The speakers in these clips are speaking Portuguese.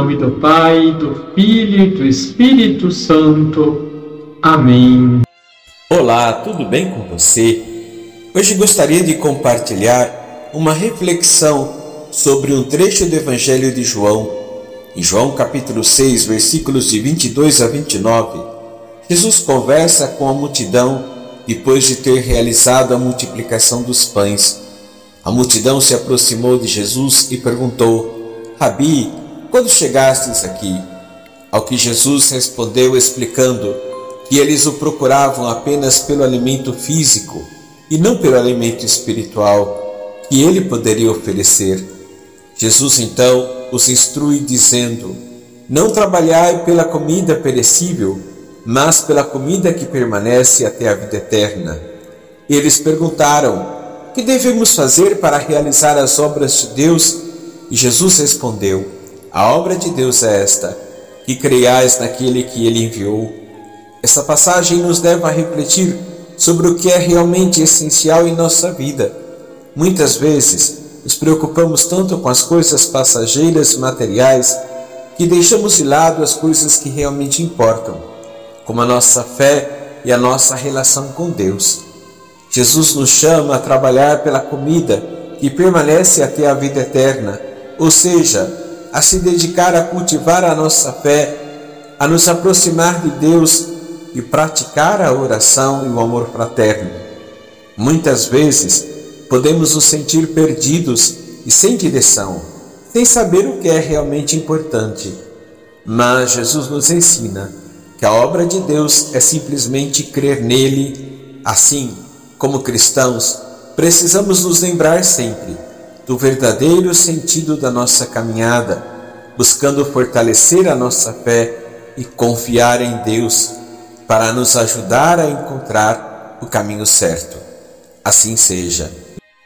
nome do Pai, do Filho e do Espírito Santo. Amém. Olá, tudo bem com você? Hoje gostaria de compartilhar uma reflexão sobre um trecho do Evangelho de João. Em João capítulo 6, versículos de 22 a 29, Jesus conversa com a multidão depois de ter realizado a multiplicação dos pães. A multidão se aproximou de Jesus e perguntou: Rabi, quando chegastes aqui? Ao que Jesus respondeu explicando que eles o procuravam apenas pelo alimento físico e não pelo alimento espiritual que ele poderia oferecer. Jesus então os instrui dizendo: Não trabalhai pela comida perecível, mas pela comida que permanece até a vida eterna. Eles perguntaram: Que devemos fazer para realizar as obras de Deus? E Jesus respondeu: A obra de Deus é esta, que creiais naquele que ele enviou. Esta passagem nos leva a refletir sobre o que é realmente essencial em nossa vida. Muitas vezes nos preocupamos tanto com as coisas passageiras e materiais que deixamos de lado as coisas que realmente importam como a nossa fé e a nossa relação com Deus. Jesus nos chama a trabalhar pela comida que permanece até a vida eterna, ou seja, a se dedicar a cultivar a nossa fé, a nos aproximar de Deus e praticar a oração e o amor fraterno. Muitas vezes podemos nos sentir perdidos e sem direção, sem saber o que é realmente importante. Mas Jesus nos ensina que a obra de Deus é simplesmente crer nele. Assim, como cristãos, precisamos nos lembrar sempre do verdadeiro sentido da nossa caminhada, buscando fortalecer a nossa fé e confiar em Deus para nos ajudar a encontrar o caminho certo. Assim seja.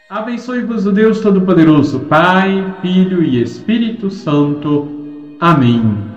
Abençoe-vos o Deus Todo-Poderoso, Pai, Filho e Espírito Santo. Amém.